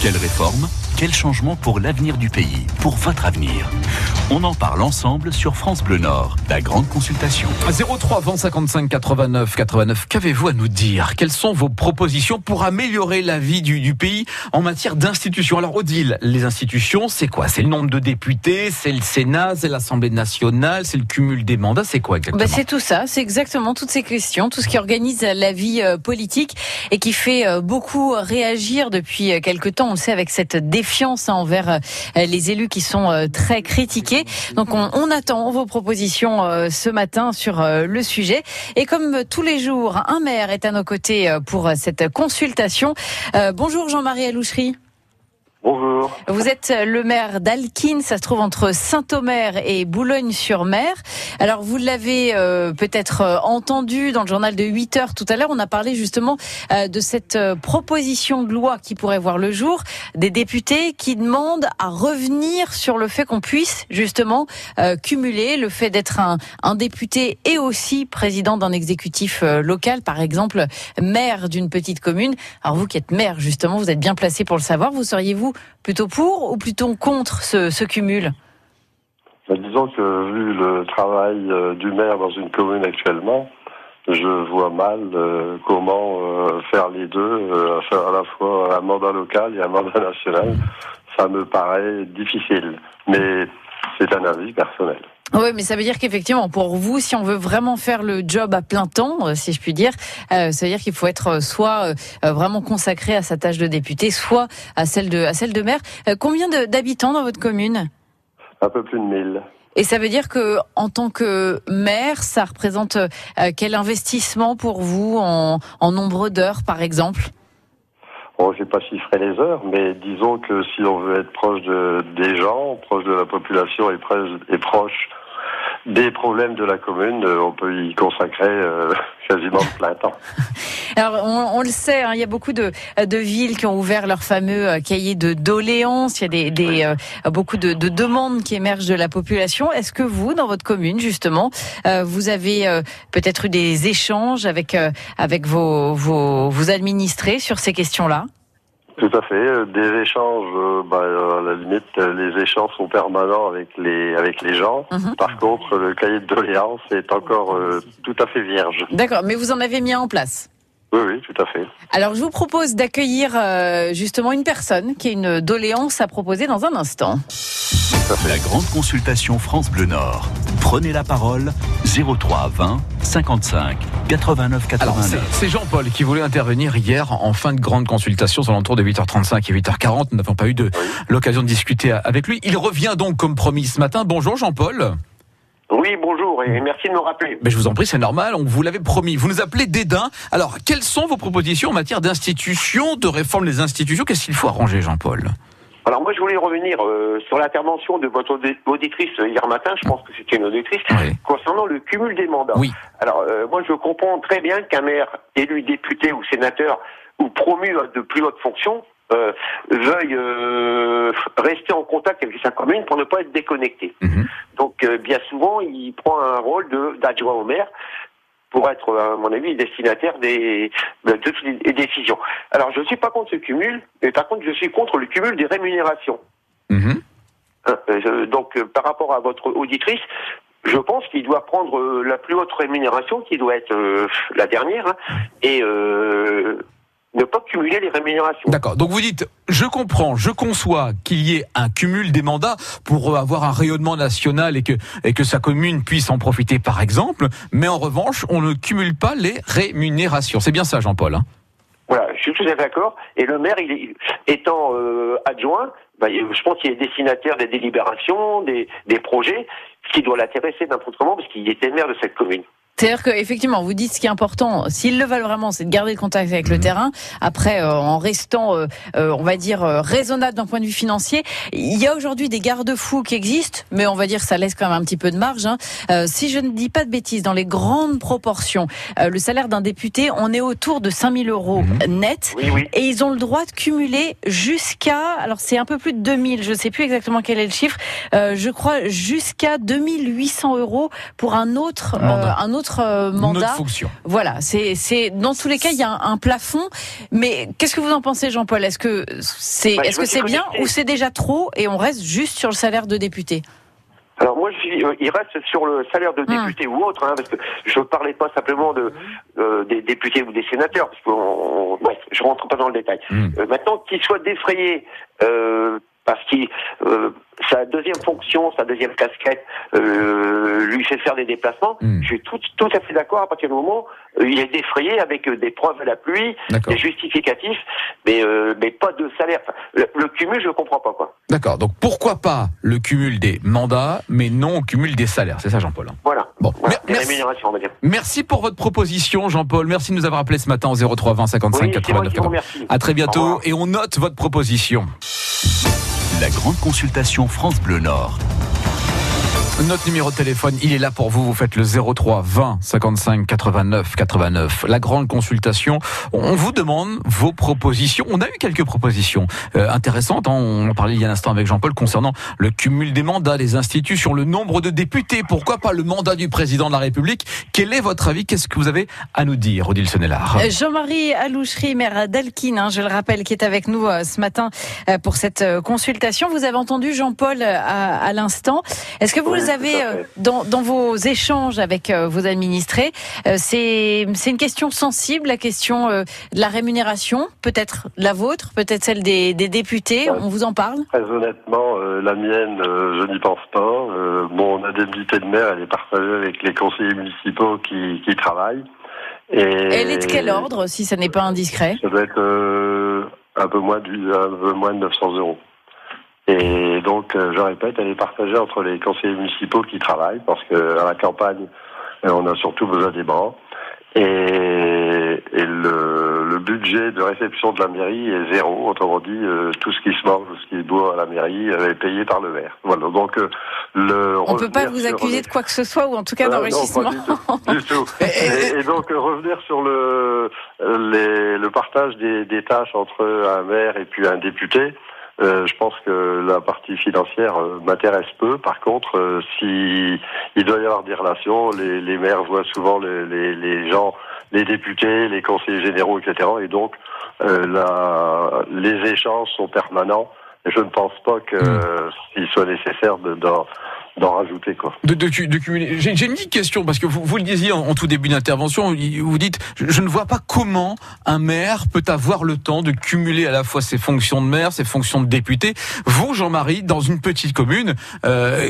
Quelle réforme? Quel changement pour l'avenir du pays Pour votre avenir On en parle ensemble sur France Bleu Nord, la grande consultation. 03 20 55 89 89. Qu'avez-vous à nous dire? Quelles sont vos propositions pour améliorer la vie du, du pays en matière d'institutions? Alors Odile, les institutions, c'est quoi? C'est le nombre de députés, c'est le Sénat, c'est l'Assemblée nationale, c'est le cumul des mandats, c'est quoi exactement? Bah, c'est tout ça, c'est exactement toutes ces questions, tout ce qui organise la vie euh, politique et qui fait euh, beaucoup réagir depuis euh, quelque temps. On le sait avec cette défiance hein, envers euh, les élus qui sont euh, très critiqués. Donc on, on attend vos propositions euh, ce matin sur le sujet. Et comme tous les jours, un maire est à nos côtés pour cette consultation. Euh, bonjour Jean-Marie Alouchery. Bonjour. Vous êtes le maire d'Alquin, ça se trouve entre Saint-Omer et Boulogne-sur-Mer. Alors vous l'avez euh, peut-être entendu dans le journal de 8 heures tout à l'heure, on a parlé justement euh, de cette proposition de loi qui pourrait voir le jour, des députés qui demandent à revenir sur le fait qu'on puisse justement euh, cumuler le fait d'être un, député et aussi président d'un exécutif euh, local, par exemple maire d'une petite commune. Alors vous qui êtes maire justement, vous êtes bien placé pour le savoir, vous seriez-vous plutôt pour ou plutôt contre ce, ce cumul? Bah, disons que vu le travail euh, du maire dans une commune actuellement, je vois mal euh, comment euh, faire les deux, euh, faire à la fois un mandat local et un mandat national. Ça me paraît difficile, mais c'est un avis personnel. Oui, mais ça veut dire qu'effectivement, pour vous, si on veut vraiment faire le job à plein temps, si je puis dire, euh, ça veut dire qu'il faut être soit euh, vraiment consacré à sa tâche de député, soit à celle de, à celle de maire. Euh, combien d'habitants dans votre commune? Un peu plus de 1000. Et ça veut dire que, en tant que maire, ça représente euh, quel investissement pour vous en, nombre d'heures, par exemple? Bon, j'ai pas chiffré les heures, mais disons que si on veut être proche de, des gens, proche de la population et, et proche des problèmes de la commune, euh, on peut y consacrer euh, quasiment plein temps. Alors, on, on le sait, hein, il y a beaucoup de, de villes qui ont ouvert leur fameux euh, cahier de doléances. Il y a des, des euh, beaucoup de, de demandes qui émergent de la population. Est-ce que vous, dans votre commune, justement, euh, vous avez euh, peut-être eu des échanges avec euh, avec vos, vos vos administrés sur ces questions-là? Tout à fait. Euh, Des échanges, euh, bah, euh, à la limite, les échanges sont permanents avec les avec les gens. Mhm. Par contre, le cahier de doléances est encore euh, tout à fait vierge. D'accord, mais vous en avez mis un en place. Oui, oui, tout à fait. Alors, je vous propose d'accueillir euh, justement une personne qui a une doléance à proposer dans un instant. La grande consultation France Bleu Nord. Prenez la parole 03 20 55 89 Alors, c'est 89. c'est Jean-Paul qui voulait intervenir hier en fin de grande consultation sur l'entour de 8h35 et 8h40. Nous n'avons pas eu de l'occasion de discuter avec lui. Il revient donc comme promis ce matin. Bonjour Jean-Paul. Oui, bonjour et merci de me rappeler. Mais je vous en prie, c'est normal, on vous l'avait promis. Vous nous appelez Dédain. Alors, quelles sont vos propositions en matière d'institutions, de réforme des institutions? Qu'est-ce qu'il faut arranger, Jean-Paul? Alors moi je voulais revenir euh, sur l'intervention de votre audi- auditrice hier matin, je pense que c'était une auditrice, Oui. concernant le cumul des mandats. Oui. Alors euh, moi je comprends très bien qu'un maire élu député ou sénateur ou promu de plus hautes fonctions euh, veuille euh, rester en contact avec sa commune pour ne pas être déconnecté. Mhm. Donc euh, bien souvent il prend un rôle de d'adjoint au maire pour être, à mon avis, destinataire des, de toutes les décisions. Alors, je ne suis pas contre ce cumul, mais par contre, je suis contre le cumul des rémunérations. Mhm. Hein, euh, donc, euh, par rapport à votre auditrice, je pense qu'il doit prendre euh, la plus haute rémunération, qui doit être la dernière, hein, et euh, ne pas cumuler les rémunérations. D'accord. Donc vous dites, je comprends, je conçois qu'il y ait un cumul des mandats pour avoir un rayonnement national et que, et que sa commune puisse en profiter, par exemple. Mais en revanche, on ne cumule pas les rémunérations. C'est bien ça, Jean-Paul. hein? Voilà, je suis tout à fait d'accord. Et le maire, il est, étant euh, adjoint, bah, je pense qu'il est destinataire des délibérations, des, des projets, ce qui doit l'intéresser n'importe comment, parce qu'il était maire de cette commune. C'est-à-dire que effectivement, vous dites ce qui est important, s'ils le veulent vraiment, c'est de garder le contact avec le terrain. Après, euh, en restant, euh, euh, on va dire euh, raisonnable d'un point de vue financier, il y a aujourd'hui des garde-fous qui existent, mais on va dire que ça laisse quand même un petit peu de marge. hein. Euh, si je ne dis pas de bêtises, dans les grandes proportions, euh, le salaire d'un député, on est autour de 5000 euros net. Oui, oui. Et ils ont le droit de cumuler jusqu'à, alors c'est un peu plus de 2000, je sais plus exactement quel est le chiffre, euh, je crois jusqu'à 2800 euros pour un autre, euh, un autre autre euh, mandat. Notre fonction. Voilà, c'est c'est dans tous les cas il y a un, un plafond. Mais qu'est-ce que vous en pensez, Jean-Paul? Est-ce que c'est Bah, est-ce que c'est bien ou c'est déjà trop et on reste juste sur le salaire de député? Alors moi, je suis, euh, il reste sur le salaire de Hum. député ou autre, hein, parce que je parlais pas simplement de euh, des députés ou des sénateurs, parce que on, on- bref, je rentre pas dans le détail. Hum. Euh, maintenant, qu'il soit défrayé euh, parce qu'il euh, sa deuxième fonction, sa deuxième casquette, euh, lui fait faire des déplacements. Hum. Je suis tout, tout à fait d'accord à partir du moment où il est défrayé avec euh, des preuves à la pluie, des justificatifs, mais euh, mais pas de salaire. Enfin, le, le cumul, je comprends pas quoi. D'accord. Donc pourquoi pas le cumul des mandats, mais non au cumul des salaires? C'est ça, Jean-Paul. hein? Voilà. Bon, Voilà. merci. rémunérations, on va dire. Merci pour votre proposition, Jean-Paul. Merci de nous avoir appelé ce matin au 03 20 55 Oui, c'est moi 89 qui vous 80. remercie. À très bientôt et on note votre proposition. La grande consultation France Bleu Nord. Notre numéro de téléphone, il est là pour vous. Vous faites le 03 20 55 89 89. La grande consultation. On vous demande vos propositions. On a eu quelques propositions euh, intéressantes. hein. On en parlait il y a un instant avec Jean-Paul concernant le cumul des mandats des institutions, le nombre de députés. Pourquoi pas le mandat du président de la République? Quel est votre avis? Qu'est-ce que vous avez à nous dire, Odile Sonnellard Euh, Jean-Marie Alouchery, maire d'Alkin, hein, je le rappelle, qui est avec nous euh, ce matin euh, pour cette euh, consultation. Vous avez entendu Jean-Paul euh, à, à l'instant. Est-ce que vous avez, euh, dans, dans vos échanges avec euh, vos administrés, euh, c'est une question sensible, la question de la rémunération, peut-être la vôtre, peut-être celle des, des députés. Ouais. On vous en parle? Très honnêtement, euh, la mienne, euh, je n'y pense pas. Euh, mon indemnité de maire, elle est partagée avec les conseillers municipaux qui, qui travaillent. Et Elle est de quel ordre, si ça n'est pas indiscret? Ça doit être un peu moins du, un peu moins de 900 euros. Et donc, euh, je répète, elle est partagée entre les conseillers municipaux qui travaillent, parce que à la campagne, euh, on a surtout besoin des bras. Et, et le, le budget de réception de la mairie est zéro. Autrement dit, euh, tout ce qui se mange, ce qui se boit à la mairie euh, est payé par le maire. Voilà. Donc, euh, le On ne peut pas vous accuser de quoi que ce soit, ou en tout cas ah, d'enrichissement. du tout. Du tout. Et, et donc revenir sur le les- le partage des, des tâches entre un maire et puis un député. Euh, je pense que la partie financière euh, m'intéresse peu. Par contre, euh, si il doit y avoir des relations, les, les maires voient souvent les, les, les gens, les députés, les conseillers généraux, etc. Et donc, euh, la, les échanges sont permanents. Je ne pense pas que euh, qu'il soit nécessaire de- d'en d'en rajouter quoi. de, de, de cumuler. J'ai une petite question parce que vous, vous le disiez en, en tout début d'intervention. Vous dites, je, je ne vois pas comment un maire peut avoir le temps de cumuler à la fois ses fonctions de maire, ses fonctions de député. Vous, Jean-Marie, dans une petite commune, euh,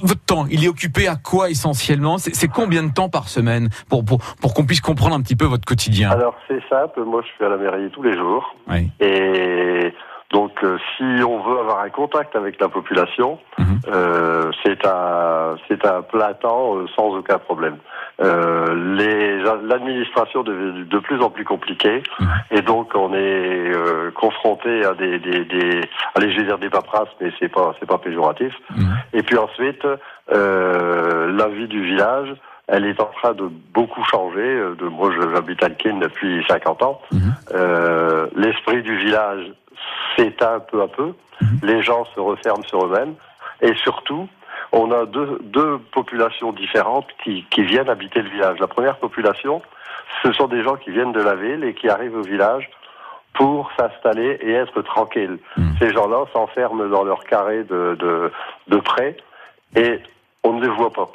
votre temps, il est occupé à quoi essentiellement? C'est c'est combien de temps par semaine pour pour, pour qu'on puisse comprendre un petit peu votre quotidien? Alors c'est simple, moi je suis à la mairie tous les jours Oui. et donc euh, si on veut avoir un contact avec la population, Mhm. euh, c'est un c'est un plein temps euh, sans aucun problème. Euh, les l'administration devient de plus en plus compliquée Mhm. et donc on est euh, confronté à des des, des allez je vais dire des paperasses mais c'est pas c'est pas péjoratif. Mhm. Et puis ensuite, euh, la vie du village, elle est en train de beaucoup changer. Euh, De, moi, j'habite à Alkin depuis 50 ans. Mhm. Euh, L'esprit du village s'éteint peu à peu. Mhm. Les gens se referment sur eux-mêmes. Et surtout, on a deux, deux populations différentes qui, qui viennent habiter le village. La première population, ce sont des gens qui viennent de la ville et qui arrivent au village pour s'installer et être tranquilles. Mhm. Ces gens-là s'enferment dans leur carré de, de, de près et on ne les voit pas.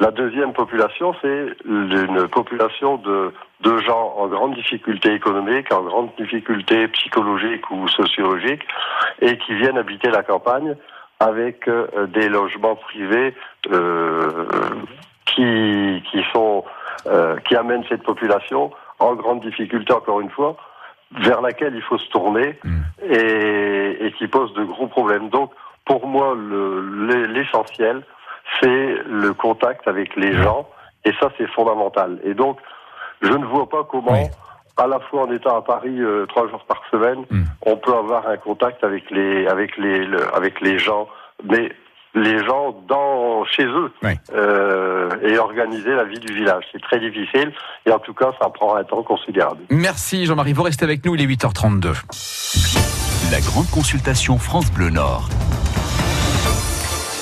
La deuxième population, c'est une population de, de gens en grande difficulté économique, en grande difficulté psychologique ou sociologique, et qui viennent habiter la campagne avec euh, des logements privés euh, qui, qui sont euh, qui amènent cette population en grande difficulté encore une fois vers laquelle il faut se tourner Mm. et, et qui pose de gros problèmes. Donc pour moi le- l'e- l'essentiel c'est le contact avec les gens et ça c'est fondamental. Et donc je ne vois pas comment Oui. à la fois en étant à Paris euh, trois jours par semaine, Mm. on peut avoir un contact avec les avec les le- avec les gens, mais les gens dans chez eux Oui. euh, et organiser la vie du village. C'est très difficile et en tout cas ça prend un temps considérable. Merci Jean-Marie. Vous restez avec nous. Il est 8h32. La grande consultation France Bleu Nord.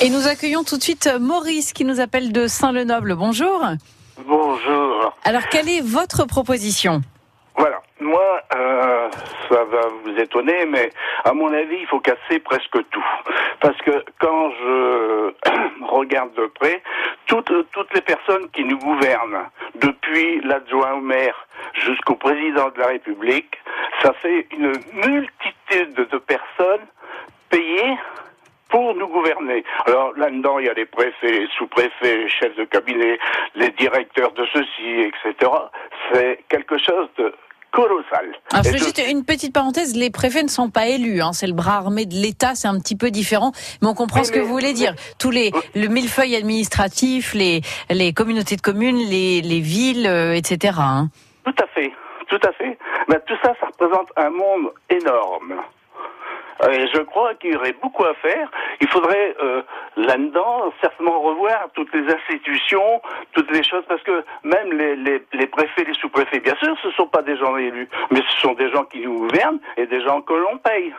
Et nous accueillons tout de suite Maurice qui nous appelle de Saint-Lenoble. Bonjour. Bonjour. Alors, quelle est votre proposition? Voilà. Moi, euh, ça va vous étonner, mais à mon avis, il faut casser presque tout. Parce que quand je regarde de près, toutes, toutes les personnes qui nous gouvernent, depuis l'adjoint au maire jusqu'au président de la République, ça fait une multitude de personnes payées pour nous gouverner. Alors là-dedans, il y a les préfets, les sous-préfets, les chefs de cabinet, les directeurs de ceci, etc. C'est quelque chose de colossal. Alors, je fais juste une petite parenthèse, les préfets ne sont pas élus, hein, c'est le bras armé de l'État, c'est un petit peu différent, mais on comprend ce que mais- vous voulez dire. Tous les le millefeuille administratif, les les communautés de communes, les les villes, euh, etc. hein. Tout à fait, tout à fait. Mais tout ça, ça représente un monde énorme. Euh, je crois qu'il y aurait beaucoup à faire. Il faudrait euh, là-dedans certainement revoir toutes les institutions, toutes les choses, parce que même les, les, les préfets, les sous-préfets, bien sûr, ce ne sont pas des gens élus, mais ce sont des gens qui nous gouvernent et des gens que l'on paye.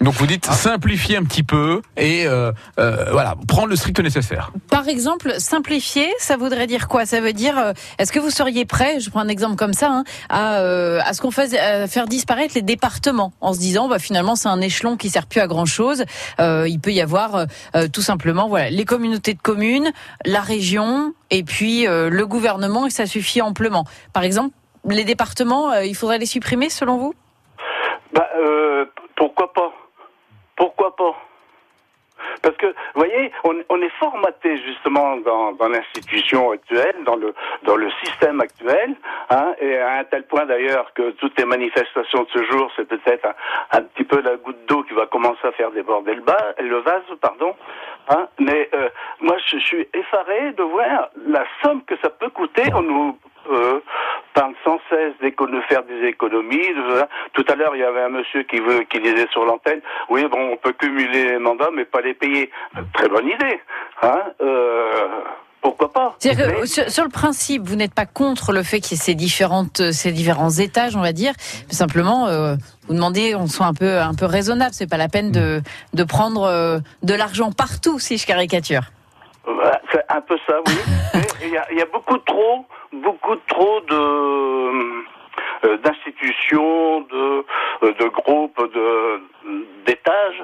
Donc vous dites simplifier un petit peu et euh, euh, voilà, prendre le strict nécessaire. Par exemple, simplifier, ça voudrait dire quoi? Ça veut dire, euh, est-ce que vous seriez prêt, je prends un exemple comme ça, hein, à, euh, à ce qu'on fasse à faire disparaître les départements, en se disant, bah, finalement, c'est un échelon qui sert plus à grand chose. il peut y avoir euh, euh, tout simplement, voilà, les communautés de communes, la région, et puis euh, le gouvernement, et ça suffit amplement. Par exemple, les départements, euh, il faudrait les supprimer, selon vous? Bah, euh, pourquoi pas? Pourquoi pas? Parce que, vous voyez, on, on est formaté justement dans, dans l'institution actuelle, dans le dans le système actuel, hein, et à un tel point d'ailleurs que toutes les manifestations de ce jour, c'est peut-être un, un petit peu la goutte d'eau qui va commencer à faire déborder le, bas, le vase, pardon. Hein, mais euh, moi, je suis effaré de voir la somme que ça peut coûter. On nous euh, parle sans cesse de faire des économies. de- tout à l'heure, il y avait un monsieur qui veut, qui disait sur l'antenne, oui, bon, on peut cumuler les mandats, mais pas les payer. Très bonne idée. Hein euh, pourquoi pas C'est-à-dire que sur, sur le principe, vous n'êtes pas contre le fait qu'il y ait ces différentes, euh, ces différents étages, on va dire. Mais simplement, euh, vous demandez, on soit un peu, un peu raisonnable. C'est pas la peine de, de prendre euh, de l'argent partout, si je caricature. Voilà, C'est un peu ça, oui. Il y, a, beaucoup trop, beaucoup trop de euh, d'institutions, de, euh, de groupes, de d'étages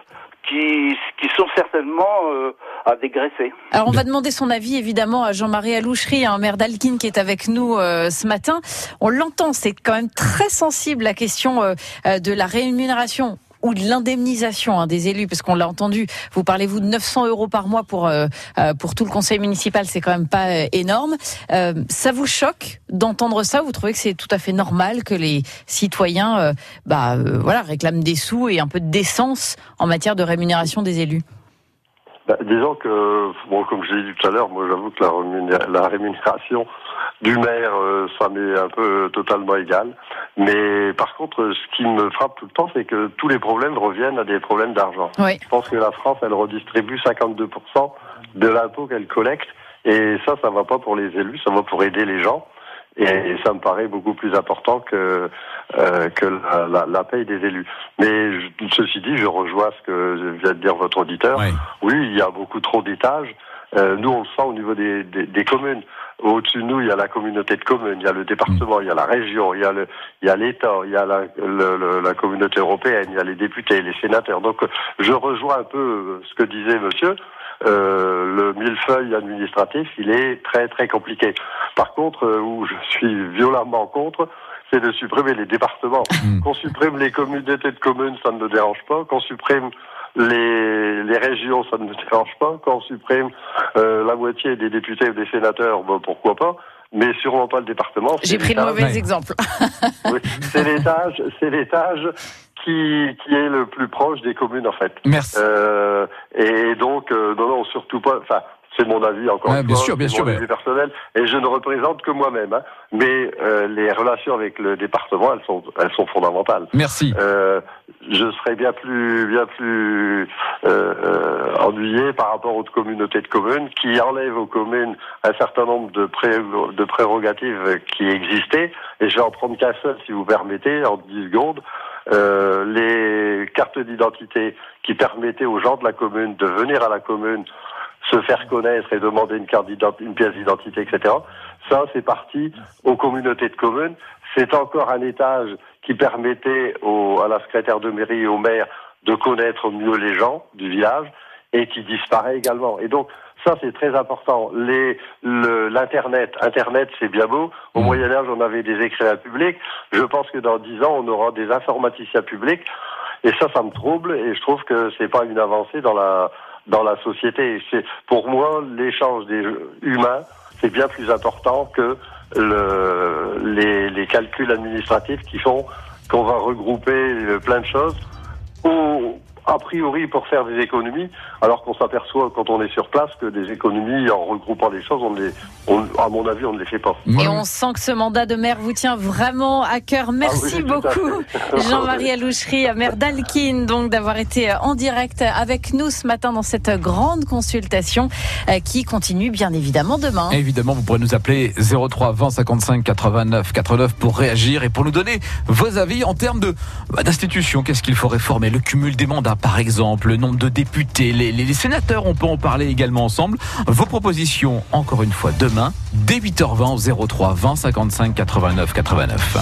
qui qui sont certainement euh, à dégraisser. Alors, on va demander son avis, évidemment, à Jean-Marie Alouchery, un maire d'Alkin qui est avec nous ce matin. On l'entend, c'est quand même très sensible la question de la rémunération ou de l'indemnisation hein, des élus, parce qu'on l'a entendu. Vous parlez vous de 900 euros par mois pour euh, euh, pour tout le conseil municipal, c'est quand même pas euh, énorme. Euh, ça vous choque d'entendre ça? Vous trouvez que c'est tout à fait normal que les citoyens, euh, bah euh, voilà, réclament des sous et un peu de décence en matière de rémunération des élus? Bah, disons que, bon, comme je l'ai dit tout à l'heure, moi j'avoue que la, rémunéra- la rémunération du maire, ça m'est un peu totalement égal. Mais par contre, ce qui me frappe tout le temps, c'est que tous les problèmes reviennent à des problèmes d'argent. Oui. Je pense que la France, elle redistribue 52% de l'impôt qu'elle collecte. Et ça, ça va pas pour les élus, ça va pour aider les gens. Et ça me paraît beaucoup plus important que euh, que la, la, la paye des élus. Mais je- ceci dit, je rejoins ce que vient de dire votre auditeur. Ouais. Oui, il y a beaucoup trop d'étages. Euh, nous, on le sent au niveau des, des, des communes. Au-dessus de nous, il y a la communauté de communes, il y a le département, il y a la région, il y a le, il y a l'État, il y a la, le- le- la communauté européenne, il y a les députés, les sénateurs. Donc, je rejoins un peu euh, ce que disait Monsieur. Euh, le millefeuille administratif, il est très très compliqué. Par contre, euh, où je suis violemment contre, c'est de supprimer les départements. Mm. Qu'on supprime les communautés de communes, ça ne me dérange pas. Qu'on supprime les, les régions, ça ne me dérange pas. Qu'on supprime euh, la moitié des députés ou des sénateurs, bon, pourquoi pas. Mais sûrement pas le département. J'ai pris le mauvais Ouais. exemple. oui, c'est l'étage, c'est l'étage qui, qui est le plus proche des communes en fait. Merci. Euh, et donc, euh, non, non, surtout pas. Enfin, c'est mon avis encore bien fois, sûr, bien sûr, mon mais- avis personnel, et je ne représente que moi-même. hein. mais euh, les relations avec le département, elles sont, elles sont fondamentales. Merci. Euh, je serais bien plus, bien plus euh, euh, ennuyé par rapport aux communautés de communes qui enlèvent aux communes un certain nombre de, pré- de prérogatives qui existaient. Et je vais en prendre qu'un seul, si vous permettez, en 10 secondes. Euh, les cartes d'identité qui permettaient aux gens de la commune de venir à la commune se faire connaître et demander une carte d'identité, une pièce d'identité, etc. Ça, c'est parti aux communautés de communes. C'est encore un étage qui permettait au, à la secrétaire de mairie et au maire de connaître mieux les gens du village et qui disparaît également. Et donc, ça, c'est très important. Les, l'internet, internet, c'est bien beau. Au mmh. Moyen Âge, on avait des écrivains publics. Je pense que dans dix ans, on aura des informaticiens publics. Et ça, ça me trouble. Et je trouve que c'est pas une avancée dans la dans la société. C'est pour moi l'échange des humains, c'est bien plus important que le, les, calculs administratifs qui font qu'on va regrouper plein de choses. A priori pour faire des économies, alors qu'on s'aperçoit quand on est sur place que des économies en regroupant les choses, on les, à mon avis, on ne les fait pas. Et on sent que ce mandat de maire vous tient vraiment à cœur. Ah Merci beaucoup, Jean-Marie Alouchery, maire d'Alkin, donc d'avoir été en direct avec nous ce matin dans cette grande consultation euh, qui continue bien évidemment demain. Évidemment, vous pourrez nous appeler 03 20 55 89 89 pour réagir et pour nous donner vos avis en termes de bah, d'institutions. Qu'est-ce qu'il faut réformer? Le cumul des mandats par exemple, le nombre de députés, les, sénateurs, on peut en parler également ensemble. Vos propositions, encore une fois, demain, dès 8h20 03 20 55 89 89.